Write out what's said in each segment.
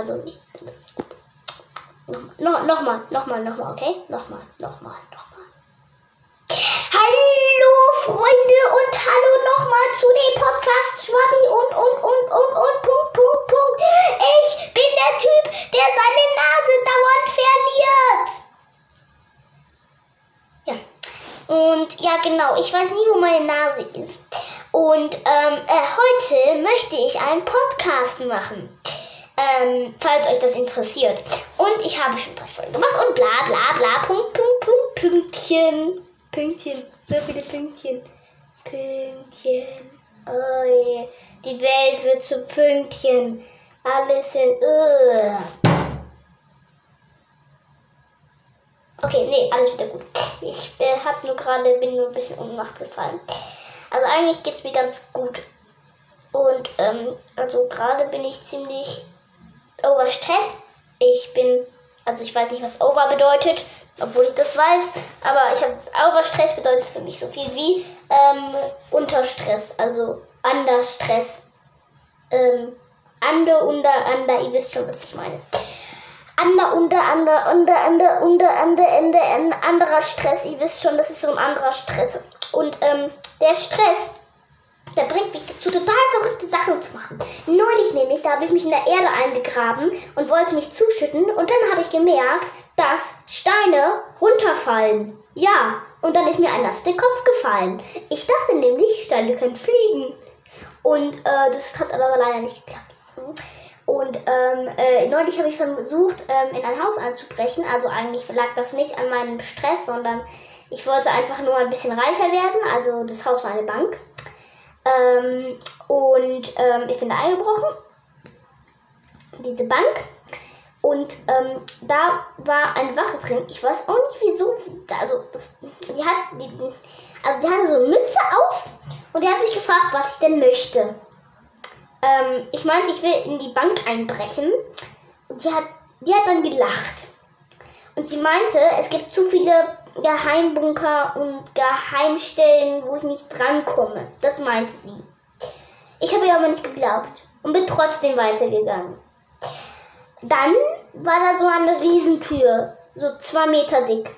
Also, noch, nochmal, nochmal, nochmal, okay? Nochmal, nochmal, nochmal. Hallo Freunde und hallo nochmal zu dem Podcast Schwabi und und und und und Punkt, Punkt, Punkt. Ich bin der Typ, der seine Nase dauernd verliert. Ja. Und ja, genau, ich weiß nie, wo meine Nase ist. Und ähm, äh, heute möchte ich einen Podcast machen ähm, falls euch das interessiert. Und ich habe schon drei Folgen gemacht und bla bla bla, Punkt, Punkt, Punkt, Pünktchen. Pünktchen, so viele Pünktchen. Pünktchen. Oh je. Die Welt wird zu Pünktchen. Alles in. Uh. Okay, nee, alles wieder gut. Ich äh, hab nur gerade, bin nur ein bisschen Unmacht gefallen. Also eigentlich geht's mir ganz gut. Und ähm, also gerade bin ich ziemlich Overstress. Ich bin, also ich weiß nicht, was Over bedeutet, obwohl ich das weiß, aber ich habe Overstress bedeutet für mich so viel wie ähm, Unterstress, also under Stress. Ähm, under, unter, under, ihr wisst schon, was ich meine. Under, unter, under, unter, under, unter, under, ende, anderer Stress. Ihr wisst schon, das ist so ein anderer Stress. Und ähm, der Stress der bringt mich dazu, total verrückte Sachen zu machen. Neulich nämlich, da habe ich mich in der Erde eingegraben und wollte mich zuschütten und dann habe ich gemerkt, dass Steine runterfallen. Ja, und dann ist mir ein auf den Kopf gefallen. Ich dachte nämlich, Steine können fliegen. Und äh, das hat aber leider nicht geklappt. Und ähm, äh, neulich habe ich versucht, ähm, in ein Haus einzubrechen. Also eigentlich lag das nicht an meinem Stress, sondern ich wollte einfach nur ein bisschen reicher werden. Also das Haus war eine Bank. Ähm, und ähm, ich bin da eingebrochen, diese Bank. Und ähm, da war eine Wache drin. Ich weiß auch nicht wieso. Also, das, die, hat, die, also die hatte so eine Mütze auf und die hat mich gefragt, was ich denn möchte. Ähm, ich meinte, ich will in die Bank einbrechen. Und die hat, die hat dann gelacht. Und sie meinte, es gibt zu viele Geheimbunker und Geheimstellen, wo ich nicht drankomme. Das meinte sie. Ich habe ihr aber nicht geglaubt und bin trotzdem weitergegangen. Dann war da so eine Riesentür, so zwei Meter dick,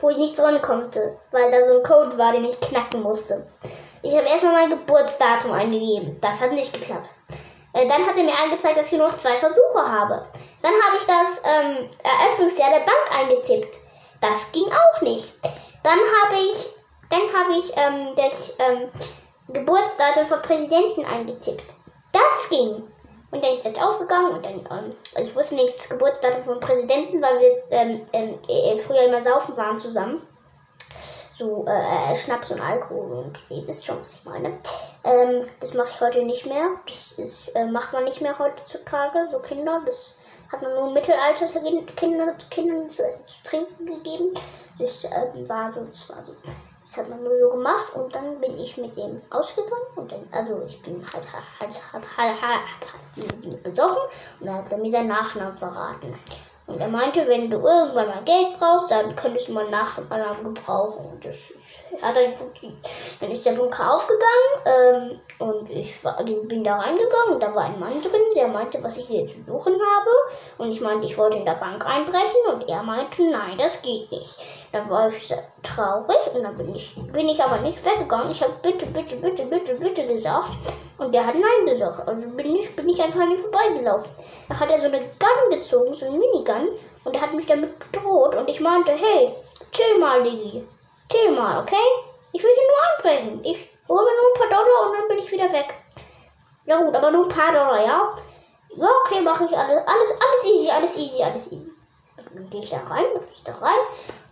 wo ich nicht dran konnte, weil da so ein Code war, den ich knacken musste. Ich habe erstmal mein Geburtsdatum eingegeben. Das hat nicht geklappt. Äh, dann hat er mir angezeigt, dass ich nur noch zwei Versuche habe. Dann habe ich das ähm, Eröffnungsjahr der Bank eingetippt. Das ging auch nicht. Dann habe ich, dann habe ich ähm, das ähm, Geburtsdatum vom Präsidenten eingetippt. Das ging. Und dann ist das aufgegangen und dann, ähm, ich wusste nicht das Geburtsdatum vom Präsidenten, weil wir ähm, ähm, äh, früher immer saufen waren zusammen. So äh, Schnaps und Alkohol und ihr wisst schon, was ich meine. Ähm, das mache ich heute nicht mehr. Das ist, äh, macht man nicht mehr heutzutage, so Kinder. Das hat man nur Mittelalterskindern Kinder, Kindern zu, zu, trinken gegeben. Das äh, war so, das war so. Das hat man nur so gemacht und dann bin ich mit dem ausgegangen und dann, also ich bin halt, halt, halt, halt, halt, halt besoffen und dann hat er mir seinen Nachnamen verraten. Und er meinte, wenn du irgendwann mal Geld brauchst, dann könntest du mal Nachnamen gebrauchen. Und das hat dann funktioniert. Dann ist der Bunker aufgegangen ähm, und ich war, bin da reingegangen und da war ein Mann drin, der meinte, was ich hier zu suchen habe. Und ich meinte, ich wollte in der Bank einbrechen und er meinte, nein, das geht nicht. Dann war ich traurig und dann bin ich, bin ich aber nicht weggegangen. Ich habe bitte, bitte, bitte, bitte, bitte gesagt. Und der hat Nein gesagt. Also bin ich, bin ich einfach an ihm vorbeigelaufen. Da hat er so eine Gun gezogen, so eine Minigun. Und er hat mich damit bedroht. Und ich meinte, hey, chill mal, Digi. Chill mal, okay? Ich will hier nur anbrechen. Ich hole mir nur ein paar Dollar und dann bin ich wieder weg. Ja gut, aber nur ein paar Dollar, ja? Ja, okay, mache ich alles. Alles, alles easy, alles easy, alles easy. Dann gehe ich da rein, dann ich da rein.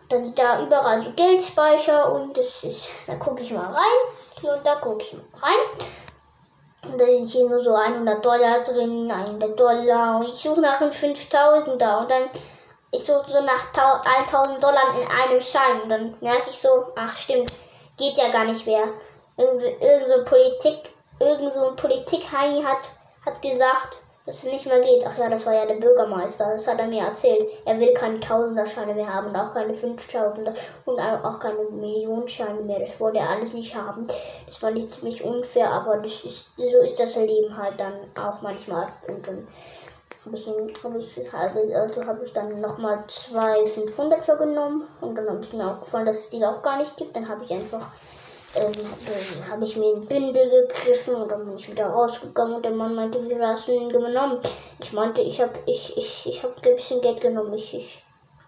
Dann da überall so Geldspeicher und das ist, da gucke ich mal rein. Hier und da gucke ich mal rein. Und da sind hier nur so 100 Dollar drin, 100 Dollar. Und ich suche nach einem 5000er. Und dann, ich suche so nach 1000 Dollar in einem Schein. Und dann merke ich so, ach stimmt, geht ja gar nicht mehr. Irgend, irgend so Politik, irgend so ein Politik-Hai hat, hat gesagt, dass es nicht mehr geht. Ach ja, das war ja der Bürgermeister. Das hat er mir erzählt. Er will keine Tausenderscheine mehr haben und auch keine Fünftausender und auch keine Millionenscheine mehr. Das wollte er alles nicht haben. Das fand ich ziemlich unfair, aber das ist, so ist das Leben halt dann auch manchmal. Und dann habe ich, hab ich, also habe ich dann nochmal zwei 500 für genommen und dann habe ich mir aufgefallen, dass es die auch gar nicht gibt. Dann habe ich einfach, ähm, habe ich mir ein Bündel gegriffen und dann bin ich wieder rausgegangen und der Mann meinte, wie hast du ihn genommen? Ich meinte, ich habe ich, ich, ich hab ein bisschen Geld genommen. Ich, ich,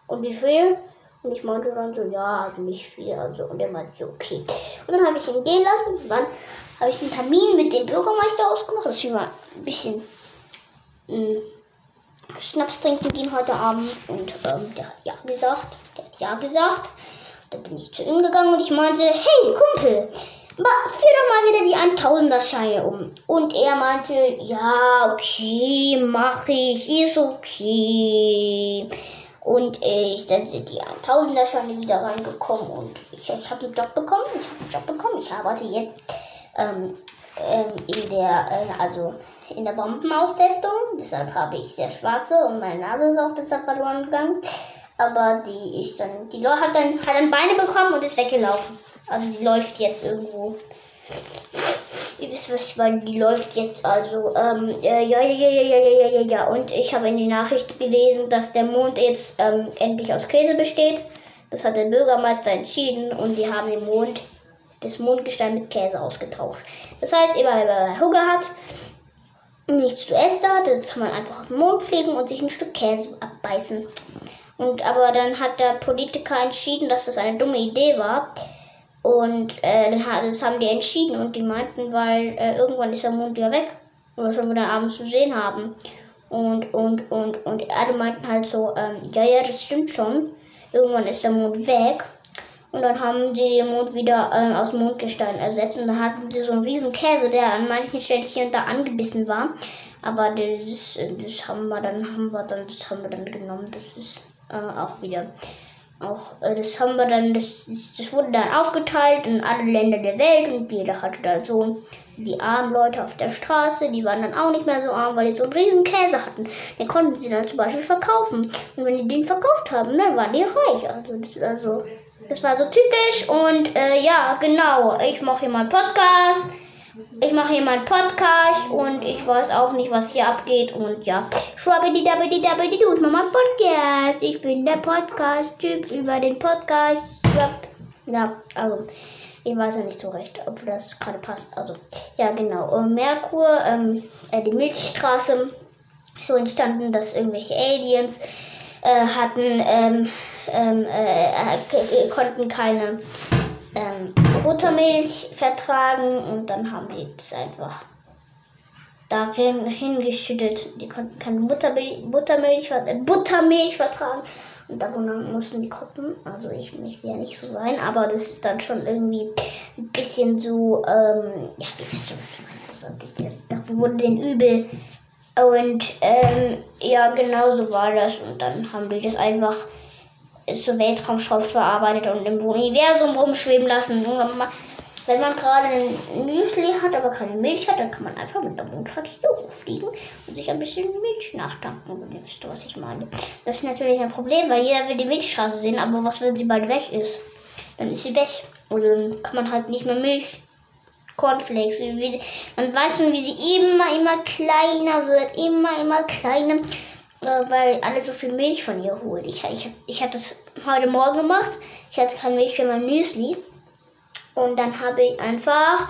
und wie viel? Und ich meinte dann so, ja, also nicht viel. Also, und er meinte so, okay. Und dann habe ich ihn gehen lassen. Und dann habe ich einen Termin mit dem Bürgermeister ausgemacht, dass ich mal ein bisschen mh, mm, Schnaps trinken gehen heute Abend. Und ähm, der hat ja gesagt. Der hat ja gesagt. Dann bin ich zu ihm gegangen und ich meinte, hey Kumpel, führ doch mal wieder die 1000er Scheine um. Und er meinte, ja, okay, mach ich, ist okay. Und ich, dann sind die 1000er Scheine wieder reingekommen und ich, ich habe einen Job bekommen. Ich habe einen Job bekommen. Ich arbeite jetzt ähm, ähm, in der, äh, also in der Bombenaustestung. Deshalb habe ich sehr schwarze und meine Nase ist auch deshalb verloren gegangen. Aber die ist dann, die hat dann, hat dann Beine bekommen und ist weggelaufen. Also die läuft jetzt irgendwo. Ihr wisst, was ich meine. Die läuft jetzt also. Ähm, ja, ja, ja, ja, ja, ja, ja, ja. Und ich habe in die Nachricht gelesen, dass der Mond jetzt ähm, endlich aus Käse besteht. Das hat der Bürgermeister entschieden und die haben den Mond, das Mondgestein mit Käse ausgetauscht. Das heißt, immer wenn man Hunger hat, nichts zu essen hat, dann kann man einfach auf den Mond fliegen und sich ein Stück Käse abbeißen. Und aber dann hat der Politiker entschieden, dass das eine dumme Idee war. Und äh, das haben die entschieden und die meinten, weil äh, irgendwann ist der Mond wieder weg. Und was sollen wir dann abends zu sehen haben? Und, und, und, und alle meinten halt so, ähm, ja, ja, das stimmt schon. Irgendwann ist der Mond weg. Und dann haben sie den Mond wieder äh, aus Mondgestein ersetzt. Und dann hatten sie so einen riesen Käse, der an manchen Stellen hier und da angebissen war. Aber das, das haben wir dann, haben wir dann, das haben wir dann genommen. Das ist äh, auch wieder. Auch äh, das haben wir dann, das, das wurde dann aufgeteilt in alle Länder der Welt und jeder hatte dann so die armen Leute auf der Straße, die waren dann auch nicht mehr so arm, weil die so einen riesen Käse hatten. Den konnten sie dann zum Beispiel verkaufen. Und wenn die den verkauft haben, dann waren die reich. Also das, also, das war so typisch und äh, ja, genau. Ich mache hier mal einen Podcast. Ich mache hier meinen Podcast und ich weiß auch nicht, was hier abgeht. Und ja, schwabbidi-dabbidi-dabbidi-du, ich mache meinen Podcast. Ich bin der Podcast-Typ über den Podcast. Ja, also, ich weiß ja nicht so recht, ob das gerade passt. Also, ja, genau. Und Merkur, ähm, äh, die Milchstraße, so entstanden, dass irgendwelche Aliens äh, hatten, ähm, ähm, äh, konnten keine ähm, Buttermilch vertragen und dann haben die es einfach darin hingeschüttet. Die konnten keine Buttermilch, äh, Buttermilch vertragen und davon mussten die kotzen. Also ich möchte ja nicht so sein, aber das ist dann schon irgendwie ein bisschen so, ähm, ja, ihr wisst schon, was ich meine. Also, da wurde den übel. Und ähm, ja, genau so war das. Und dann haben die das einfach zur Weltraumschrott verarbeitet und im Universum rumschweben lassen. Wenn man gerade ein Müsli hat, aber keine Milch hat, dann kann man einfach mit der Mondrakete hochfliegen und sich ein bisschen Milch ihr wisst, was ich meine. Das ist natürlich ein Problem, weil jeder will die Milchstraße sehen, aber was, wenn sie bald weg ist? Dann ist sie weg. Und dann kann man halt nicht mehr Milch. Cornflakes. Man weiß schon, wie sie immer, immer kleiner wird. Immer, immer kleiner weil alle so viel Milch von ihr holen. Ich, ich, ich habe das heute Morgen gemacht. Ich hatte keine Milch für mein Müsli. Und dann habe ich einfach,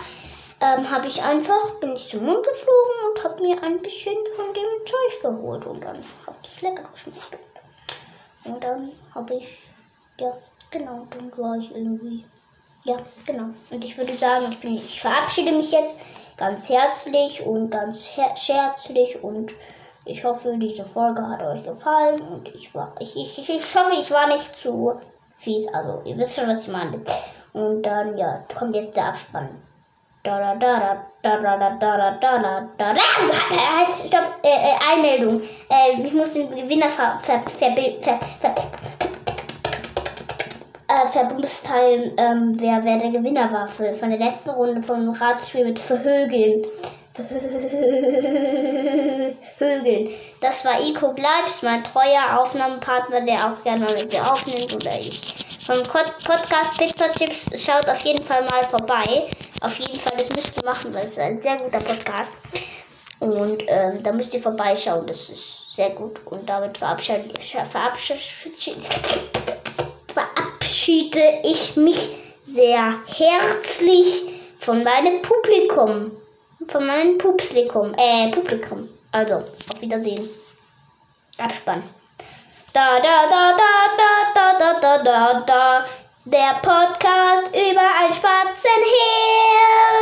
ähm, habe ich einfach, bin ich zum Mund geflogen und habe mir ein bisschen von dem Zeug geholt. Und dann habe ich das lecker geschmeckt. Und dann habe ich, ja, genau, dann war ich irgendwie, ja, genau. Und ich würde sagen, ich, bin, ich verabschiede mich jetzt ganz herzlich und ganz her scherzlich und ich hoffe, diese Folge hat euch gefallen und ich war, ich, ich, ich, hoffe, ich war nicht zu fies. Also, ihr wisst schon, was ich meine. Und dann, ja, kommt jetzt der Abspann. Da da da da da da da da da da da da Stopp, äh, äh, Einmeldung. Äh, ich muss den Gewinner ver, ver, ver, ver, ver, äh, verbumsteilen, ähm, wer, wer der Gewinner war für, von der letzten Runde vom Radspiel mit Verhögeln. Vögeln. Das war Ico Gleibs, mein treuer Aufnahmepartner, der auch gerne mit mir aufnimmt oder ich. Vom Podcast Pizza Chips schaut auf jeden Fall mal vorbei. Auf jeden Fall, das müsst ihr machen, weil es ist ein sehr guter Podcast. Und ähm, da müsst ihr vorbeischauen. Das ist sehr gut. Und damit verabschiede ich mich sehr herzlich von meinem Publikum. Von meinem Publikum. Äh, Publikum. Also, auf Wiedersehen. Abspann. Da, da, da, da, da, da, da, da, da, da. Der Podcast über ein schwarzen Hirn.